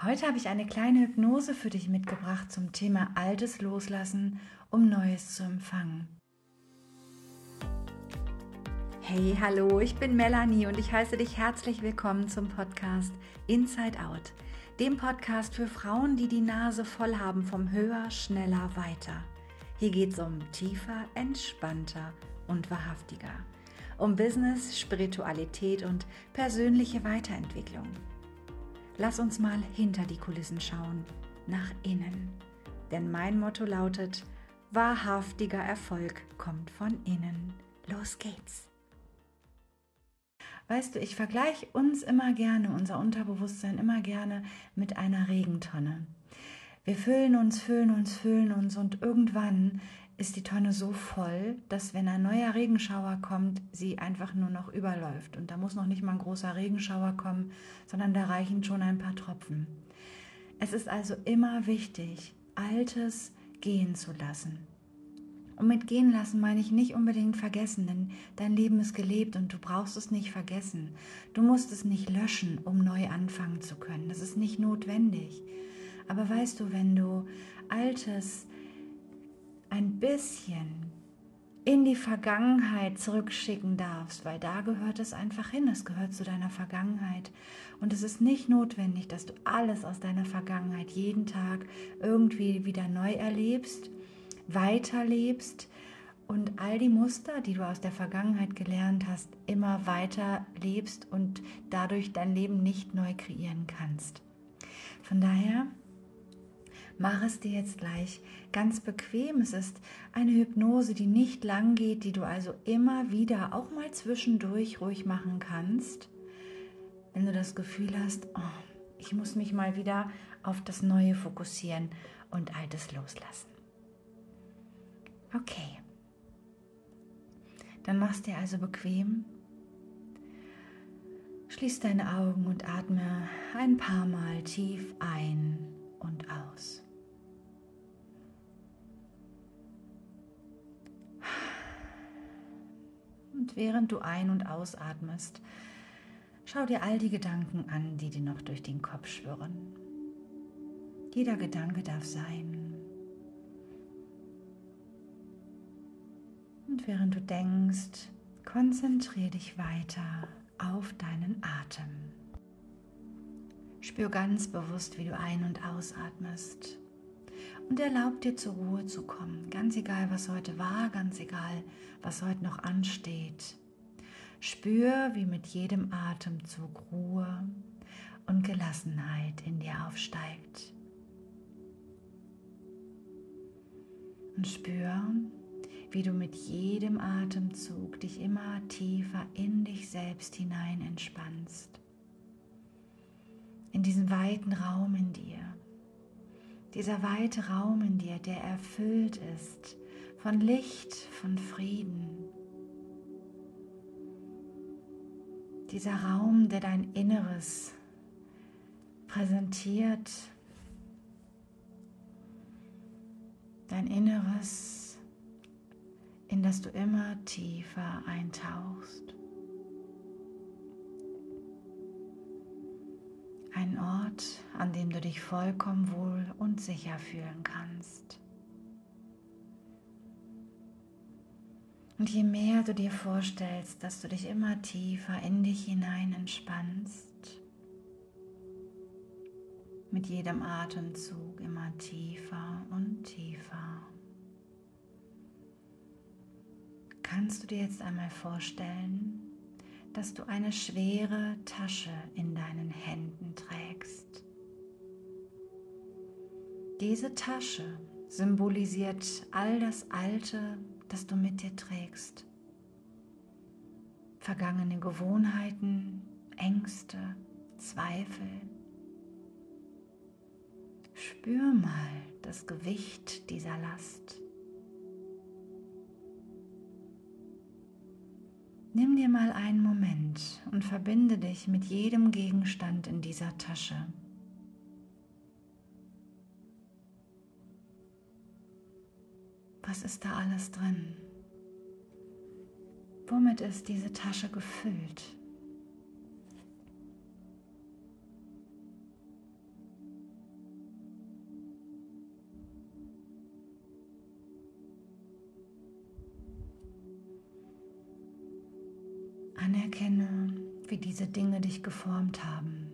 Heute habe ich eine kleine Hypnose für dich mitgebracht zum Thema Altes loslassen, um Neues zu empfangen. Hey, hallo, ich bin Melanie und ich heiße dich herzlich willkommen zum Podcast Inside Out, dem Podcast für Frauen, die die Nase voll haben vom Höher, Schneller, Weiter. Hier geht es um tiefer, entspannter und wahrhaftiger, um Business, Spiritualität und persönliche Weiterentwicklung. Lass uns mal hinter die Kulissen schauen, nach innen. Denn mein Motto lautet, wahrhaftiger Erfolg kommt von innen. Los geht's. Weißt du, ich vergleiche uns immer gerne, unser Unterbewusstsein immer gerne mit einer Regentonne. Wir füllen uns, füllen uns, füllen uns und irgendwann ist die Tonne so voll, dass wenn ein neuer Regenschauer kommt, sie einfach nur noch überläuft. Und da muss noch nicht mal ein großer Regenschauer kommen, sondern da reichen schon ein paar Tropfen. Es ist also immer wichtig, Altes gehen zu lassen. Und mit gehen lassen meine ich nicht unbedingt vergessen, denn dein Leben ist gelebt und du brauchst es nicht vergessen. Du musst es nicht löschen, um neu anfangen zu können. Das ist nicht notwendig. Aber weißt du, wenn du Altes ein bisschen in die Vergangenheit zurückschicken darfst, weil da gehört es einfach hin, es gehört zu deiner Vergangenheit. Und es ist nicht notwendig, dass du alles aus deiner Vergangenheit jeden Tag irgendwie wieder neu erlebst, weiterlebst und all die Muster, die du aus der Vergangenheit gelernt hast, immer weiter lebst und dadurch dein Leben nicht neu kreieren kannst. Von daher Mach es dir jetzt gleich ganz bequem. Es ist eine Hypnose, die nicht lang geht, die du also immer wieder auch mal zwischendurch ruhig machen kannst. Wenn du das Gefühl hast, oh, ich muss mich mal wieder auf das Neue fokussieren und Altes loslassen. Okay. Dann machst dir also bequem. Schließ deine Augen und atme ein paar Mal tief ein und aus. Und während du ein- und ausatmest, schau dir all die Gedanken an, die dir noch durch den Kopf schwirren. Jeder Gedanke darf sein. Und während du denkst, konzentriere dich weiter auf deinen Atem. Spür ganz bewusst, wie du ein- und ausatmest und erlaub dir zur Ruhe zu kommen. Ganz egal, was heute war, ganz egal, was heute noch ansteht. Spür, wie mit jedem Atemzug Ruhe und Gelassenheit in dir aufsteigt. Und spür, wie du mit jedem Atemzug dich immer tiefer in dich selbst hinein entspannst. In diesen weiten Raum in dir dieser weite Raum in dir, der erfüllt ist von Licht, von Frieden. Dieser Raum, der dein Inneres präsentiert, dein Inneres, in das du immer tiefer eintauchst. Ein Ort, an dem du dich vollkommen wohl und sicher fühlen kannst. Und je mehr du dir vorstellst, dass du dich immer tiefer in dich hinein entspannst, mit jedem Atemzug immer tiefer und tiefer, kannst du dir jetzt einmal vorstellen, dass du eine schwere Tasche in deinen Händen trägst. Diese Tasche symbolisiert all das Alte, das du mit dir trägst. Vergangene Gewohnheiten, Ängste, Zweifel. Spür mal das Gewicht dieser Last. Nimm dir mal einen Moment und verbinde dich mit jedem Gegenstand in dieser Tasche. Was ist da alles drin? Womit ist diese Tasche gefüllt? Anerkenne, wie diese Dinge dich geformt haben.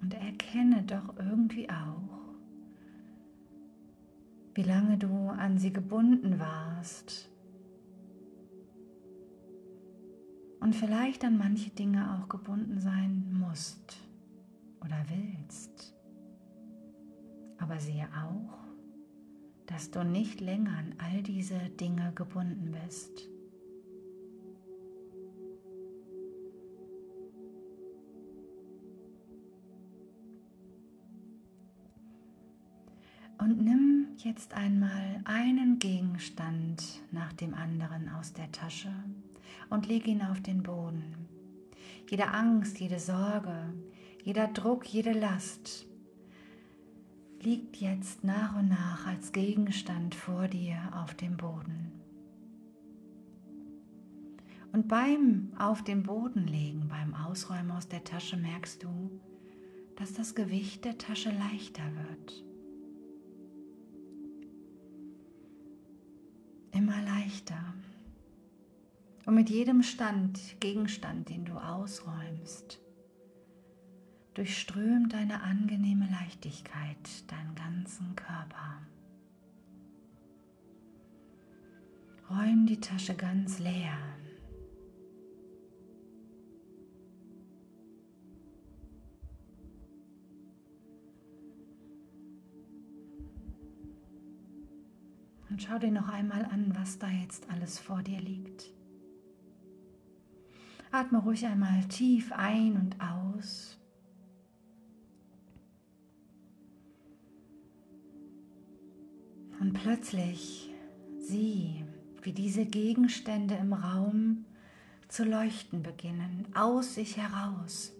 Und erkenne doch irgendwie auch, wie lange du an sie gebunden warst und vielleicht an manche Dinge auch gebunden sein musst oder willst. Aber siehe auch, dass du nicht länger an all diese Dinge gebunden bist. Und nimm jetzt einmal einen Gegenstand nach dem anderen aus der Tasche und leg ihn auf den Boden. Jede Angst, jede Sorge, jeder Druck, jede Last liegt jetzt nach und nach als Gegenstand vor dir auf dem Boden. Und beim auf den Boden legen, beim Ausräumen aus der Tasche merkst du, dass das Gewicht der Tasche leichter wird. Immer leichter. Und mit jedem Stand, Gegenstand, den du ausräumst, durchströmt eine angenehme Leichtigkeit deinen ganzen Körper. Räum die Tasche ganz leer. Und schau dir noch einmal an, was da jetzt alles vor dir liegt. Atme ruhig einmal tief ein und aus. Und plötzlich sieh, wie diese Gegenstände im Raum zu leuchten beginnen, aus sich heraus.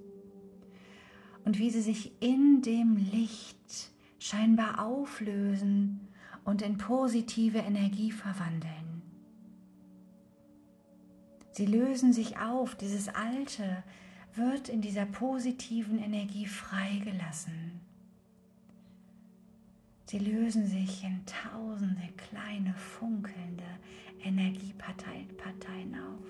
Und wie sie sich in dem Licht scheinbar auflösen und in positive Energie verwandeln. Sie lösen sich auf, dieses Alte wird in dieser positiven Energie freigelassen. Sie lösen sich in tausende kleine funkelnde Energieparteien auf.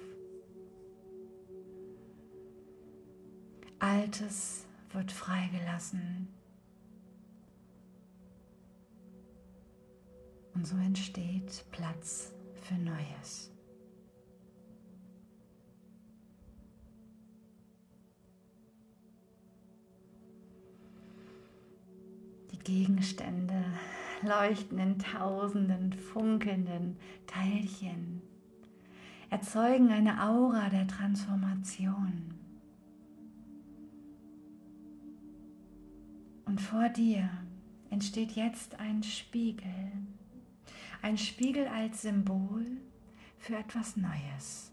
Altes wird freigelassen. Und so entsteht Platz für Neues. Gegenstände leuchten in tausenden funkelnden Teilchen, erzeugen eine Aura der Transformation. Und vor dir entsteht jetzt ein Spiegel, ein Spiegel als Symbol für etwas Neues.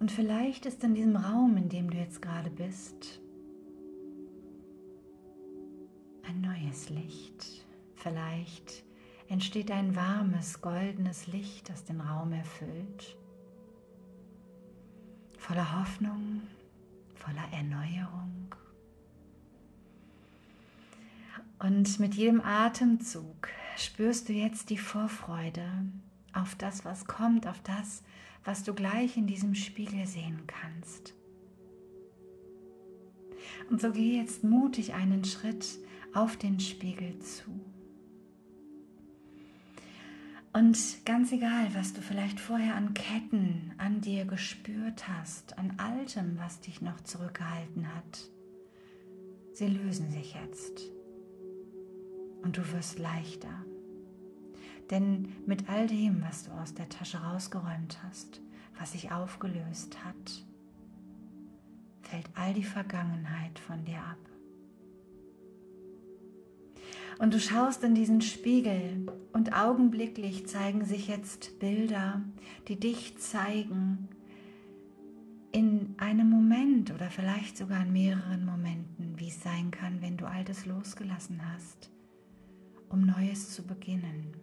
Und vielleicht ist in diesem Raum, in dem du jetzt gerade bist, ein neues Licht. Vielleicht entsteht ein warmes, goldenes Licht, das den Raum erfüllt. Voller Hoffnung, voller Erneuerung. Und mit jedem Atemzug spürst du jetzt die Vorfreude auf das, was kommt, auf das, was du gleich in diesem Spiegel sehen kannst. Und so geh jetzt mutig einen Schritt auf den Spiegel zu. Und ganz egal, was du vielleicht vorher an Ketten an dir gespürt hast, an Altem, was dich noch zurückgehalten hat, sie lösen sich jetzt. Und du wirst leichter. Denn mit all dem, was du aus der Tasche rausgeräumt hast, was sich aufgelöst hat, fällt all die Vergangenheit von dir ab. Und du schaust in diesen Spiegel und augenblicklich zeigen sich jetzt Bilder, die dich zeigen in einem Moment oder vielleicht sogar in mehreren Momenten, wie es sein kann, wenn du Altes losgelassen hast, um Neues zu beginnen.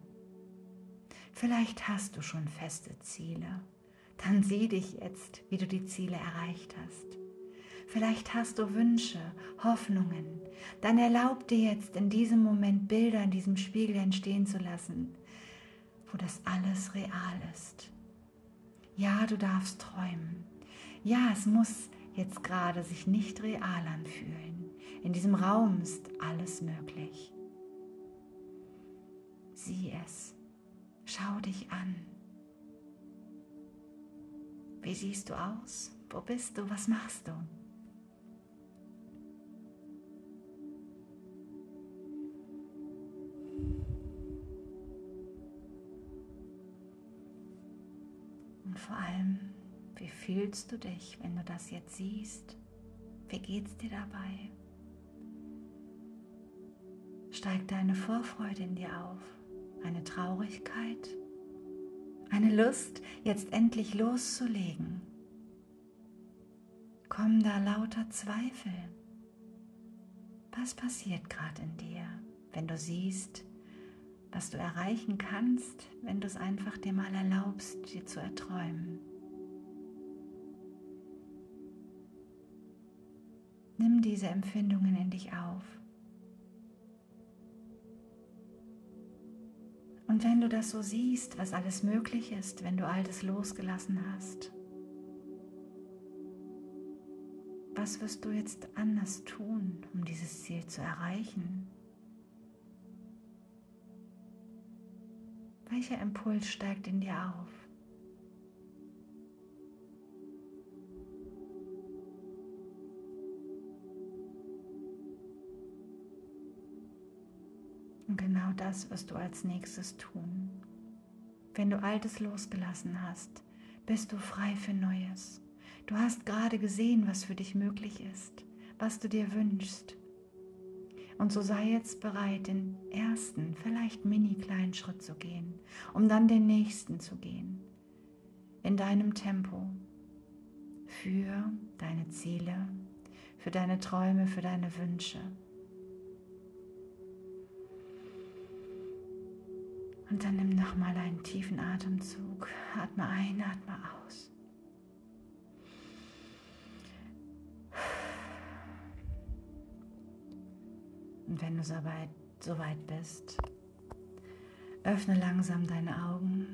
Vielleicht hast du schon feste Ziele. Dann sieh dich jetzt, wie du die Ziele erreicht hast. Vielleicht hast du Wünsche, Hoffnungen. Dann erlaub dir jetzt in diesem Moment Bilder in diesem Spiegel entstehen zu lassen. wo das alles real ist. Ja, du darfst träumen. Ja, es muss jetzt gerade sich nicht real anfühlen. In diesem Raum ist alles möglich. Sieh es. Schau dich an. Wie siehst du aus? Wo bist du? Was machst du? Und vor allem, wie fühlst du dich, wenn du das jetzt siehst? Wie geht's dir dabei? Steigt deine Vorfreude in dir auf? Eine Traurigkeit? Eine Lust, jetzt endlich loszulegen? Kommen da lauter Zweifel? Was passiert gerade in dir, wenn du siehst, was du erreichen kannst, wenn du es einfach dir mal erlaubst, dir zu erträumen. Nimm diese Empfindungen in dich auf. Und wenn du das so siehst, was alles möglich ist, wenn du all das losgelassen hast, was wirst du jetzt anders tun, um dieses Ziel zu erreichen? Welcher Impuls steigt in dir auf? Und genau das wirst du als nächstes tun. Wenn du Altes losgelassen hast, bist du frei für Neues. Du hast gerade gesehen, was für dich möglich ist, was du dir wünschst. Und so sei jetzt bereit, den ersten, vielleicht mini kleinen Schritt zu gehen, um dann den nächsten zu gehen. In deinem Tempo. Für deine Ziele, für deine Träume, für deine Wünsche. Und dann nimm nochmal einen tiefen Atemzug. Atme ein, atme aus. Und wenn du soweit, soweit bist, öffne langsam deine Augen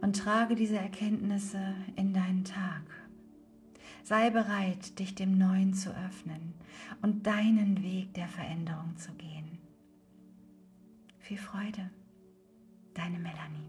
und trage diese Erkenntnisse in deinen Tag. Sei bereit, dich dem Neuen zu öffnen und deinen Weg der Veränderung zu gehen. Viel Freude, deine Melanie.